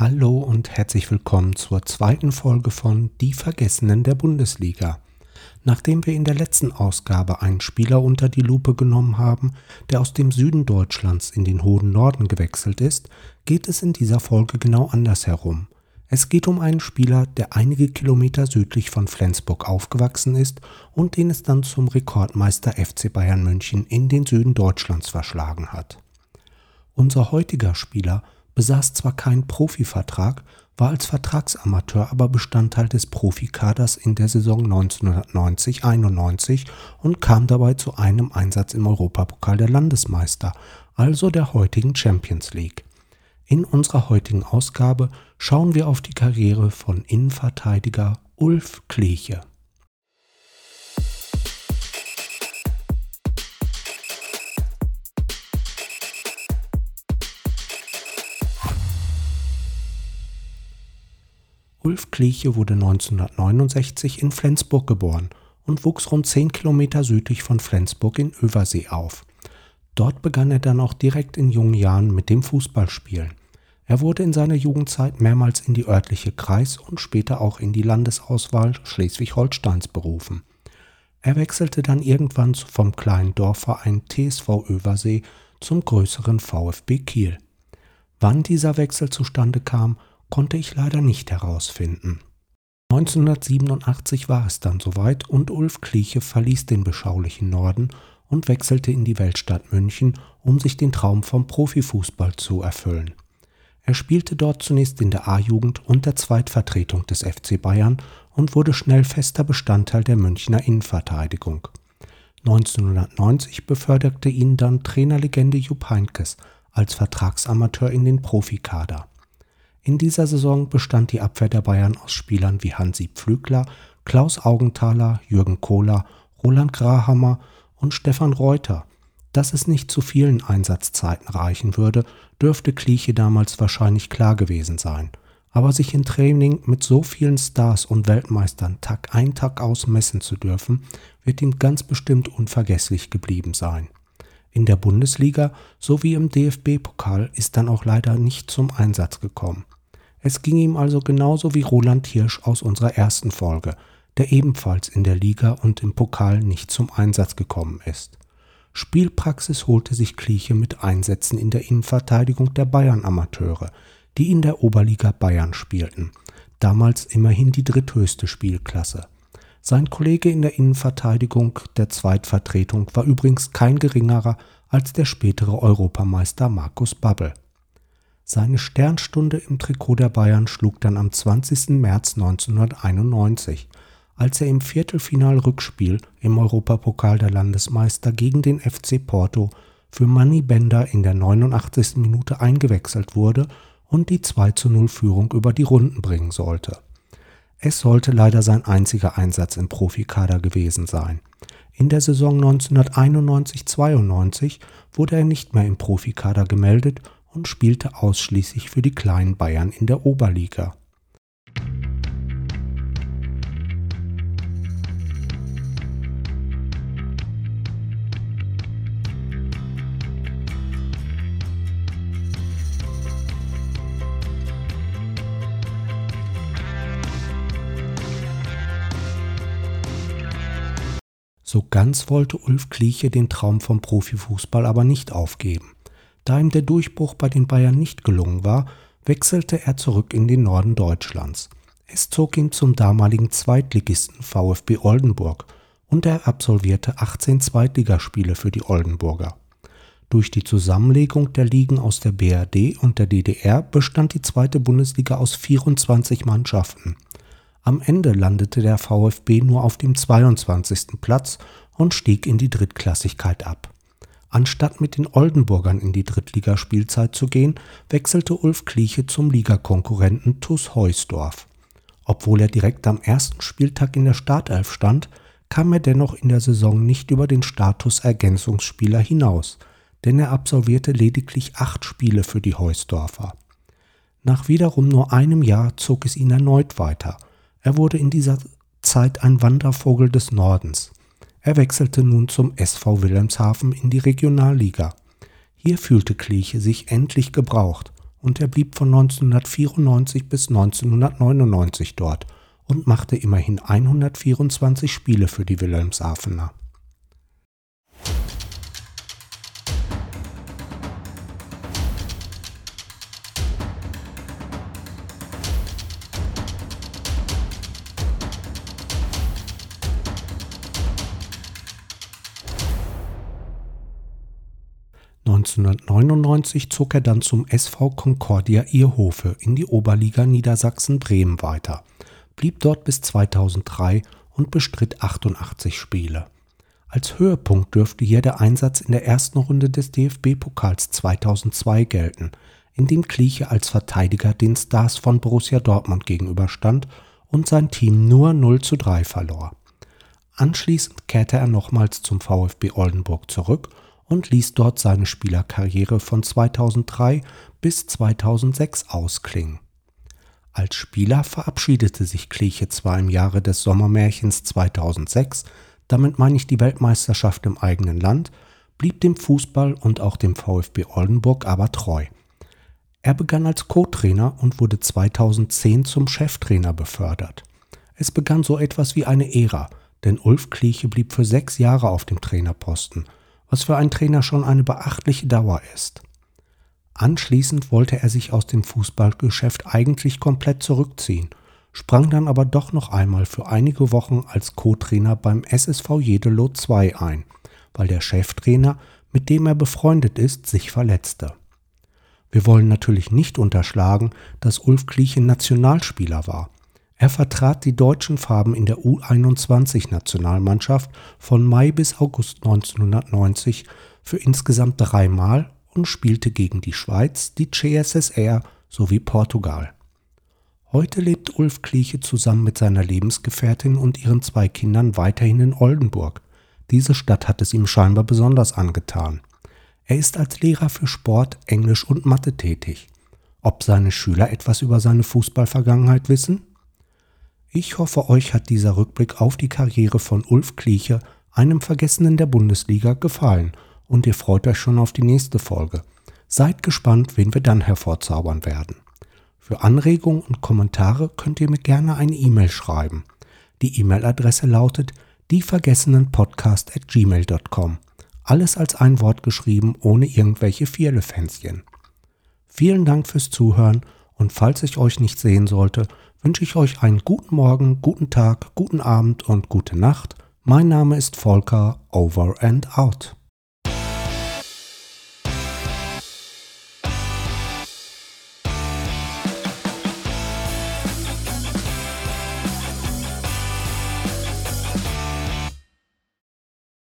Hallo und herzlich willkommen zur zweiten Folge von Die Vergessenen der Bundesliga. Nachdem wir in der letzten Ausgabe einen Spieler unter die Lupe genommen haben, der aus dem Süden Deutschlands in den hohen Norden gewechselt ist, geht es in dieser Folge genau andersherum. Es geht um einen Spieler, der einige Kilometer südlich von Flensburg aufgewachsen ist und den es dann zum Rekordmeister FC Bayern München in den Süden Deutschlands verschlagen hat. Unser heutiger Spieler besaß zwar keinen Profivertrag, war als Vertragsamateur aber Bestandteil des Profikaders in der Saison 1990-91 und kam dabei zu einem Einsatz im Europapokal der Landesmeister, also der heutigen Champions League. In unserer heutigen Ausgabe schauen wir auf die Karriere von Innenverteidiger Ulf Kleche. Ulf Kleche wurde 1969 in Flensburg geboren und wuchs rund 10 Kilometer südlich von Flensburg in Översee auf. Dort begann er dann auch direkt in jungen Jahren mit dem Fußballspielen. Er wurde in seiner Jugendzeit mehrmals in die örtliche Kreis- und später auch in die Landesauswahl Schleswig-Holsteins berufen. Er wechselte dann irgendwann vom kleinen Dorfverein TSV Översee zum größeren VfB Kiel. Wann dieser Wechsel zustande kam konnte ich leider nicht herausfinden. 1987 war es dann soweit und Ulf Kliche verließ den beschaulichen Norden und wechselte in die Weltstadt München, um sich den Traum vom Profifußball zu erfüllen. Er spielte dort zunächst in der A-Jugend und der Zweitvertretung des FC Bayern und wurde schnell fester Bestandteil der Münchner Innenverteidigung. 1990 beförderte ihn dann Trainerlegende Jupp Heynckes als Vertragsamateur in den Profikader. In dieser Saison bestand die Abwehr der Bayern aus Spielern wie Hansi Pflügler, Klaus Augenthaler, Jürgen Kohler, Roland Grahammer und Stefan Reuter. Dass es nicht zu vielen Einsatzzeiten reichen würde, dürfte Kliche damals wahrscheinlich klar gewesen sein. Aber sich im Training mit so vielen Stars und Weltmeistern Tag ein Tag aus messen zu dürfen, wird ihm ganz bestimmt unvergesslich geblieben sein. In der Bundesliga sowie im DFB-Pokal ist dann auch leider nicht zum Einsatz gekommen. Es ging ihm also genauso wie Roland Hirsch aus unserer ersten Folge, der ebenfalls in der Liga und im Pokal nicht zum Einsatz gekommen ist. Spielpraxis holte sich Kliche mit Einsätzen in der Innenverteidigung der Bayern-Amateure, die in der Oberliga Bayern spielten, damals immerhin die dritthöchste Spielklasse. Sein Kollege in der Innenverteidigung der Zweitvertretung war übrigens kein geringerer als der spätere Europameister Markus Babbel. Seine Sternstunde im Trikot der Bayern schlug dann am 20. März 1991, als er im Viertelfinal-Rückspiel im Europapokal der Landesmeister gegen den FC Porto für Manny Bender in der 89. Minute eingewechselt wurde und die 2-0-Führung über die Runden bringen sollte. Es sollte leider sein einziger Einsatz im Profikader gewesen sein. In der Saison 1991-92 wurde er nicht mehr im Profikader gemeldet und spielte ausschließlich für die kleinen Bayern in der Oberliga. So ganz wollte Ulf Kliche den Traum vom Profifußball aber nicht aufgeben. Da ihm der Durchbruch bei den Bayern nicht gelungen war, wechselte er zurück in den Norden Deutschlands. Es zog ihn zum damaligen Zweitligisten VfB Oldenburg und er absolvierte 18 Zweitligaspiele für die Oldenburger. Durch die Zusammenlegung der Ligen aus der BRD und der DDR bestand die zweite Bundesliga aus 24 Mannschaften. Am Ende landete der VfB nur auf dem 22. Platz und stieg in die Drittklassigkeit ab. Anstatt mit den Oldenburgern in die Drittligaspielzeit zu gehen, wechselte Ulf Kliche zum Ligakonkurrenten TuS Heusdorf. Obwohl er direkt am ersten Spieltag in der Startelf stand, kam er dennoch in der Saison nicht über den Status Ergänzungsspieler hinaus, denn er absolvierte lediglich acht Spiele für die Heusdorfer. Nach wiederum nur einem Jahr zog es ihn erneut weiter. Er wurde in dieser Zeit ein Wandervogel des Nordens. Er wechselte nun zum SV Wilhelmshaven in die Regionalliga. Hier fühlte Kliche sich endlich gebraucht und er blieb von 1994 bis 1999 dort und machte immerhin 124 Spiele für die Wilhelmshavener. 1999 zog er dann zum SV Concordia Ierhofe in die Oberliga Niedersachsen-Bremen weiter, blieb dort bis 2003 und bestritt 88 Spiele. Als Höhepunkt dürfte hier der Einsatz in der ersten Runde des DFB-Pokals 2002 gelten, in dem Kliche als Verteidiger den Stars von Borussia Dortmund gegenüberstand und sein Team nur 0 zu 3 verlor. Anschließend kehrte er nochmals zum VfB Oldenburg zurück und ließ dort seine Spielerkarriere von 2003 bis 2006 ausklingen. Als Spieler verabschiedete sich Kliche zwar im Jahre des Sommermärchens 2006, damit meine ich die Weltmeisterschaft im eigenen Land, blieb dem Fußball und auch dem VfB Oldenburg aber treu. Er begann als Co-Trainer und wurde 2010 zum Cheftrainer befördert. Es begann so etwas wie eine Ära, denn Ulf Kliche blieb für sechs Jahre auf dem Trainerposten – was für einen Trainer schon eine beachtliche Dauer ist. Anschließend wollte er sich aus dem Fußballgeschäft eigentlich komplett zurückziehen, sprang dann aber doch noch einmal für einige Wochen als Co-Trainer beim SSV Jedelo 2 ein, weil der Cheftrainer, mit dem er befreundet ist, sich verletzte. Wir wollen natürlich nicht unterschlagen, dass Ulf Kliche Nationalspieler war. Er vertrat die deutschen Farben in der U21-Nationalmannschaft von Mai bis August 1990 für insgesamt dreimal und spielte gegen die Schweiz, die CSSR sowie Portugal. Heute lebt Ulf Kliche zusammen mit seiner Lebensgefährtin und ihren zwei Kindern weiterhin in Oldenburg. Diese Stadt hat es ihm scheinbar besonders angetan. Er ist als Lehrer für Sport, Englisch und Mathe tätig. Ob seine Schüler etwas über seine Fußballvergangenheit wissen? Ich hoffe, euch hat dieser Rückblick auf die Karriere von Ulf Kliecher, einem Vergessenen der Bundesliga, gefallen und ihr freut euch schon auf die nächste Folge. Seid gespannt, wen wir dann hervorzaubern werden. Für Anregungen und Kommentare könnt ihr mir gerne eine E-Mail schreiben. Die E-Mail-Adresse lautet dievergessenenpodcast@gmail.com. Alles als ein Wort geschrieben, ohne irgendwelche Vierlefänzchen. Vielen Dank fürs Zuhören und falls ich euch nicht sehen sollte, wünsche ich euch einen guten Morgen, guten Tag, guten Abend und gute Nacht. Mein Name ist Volker, over and out.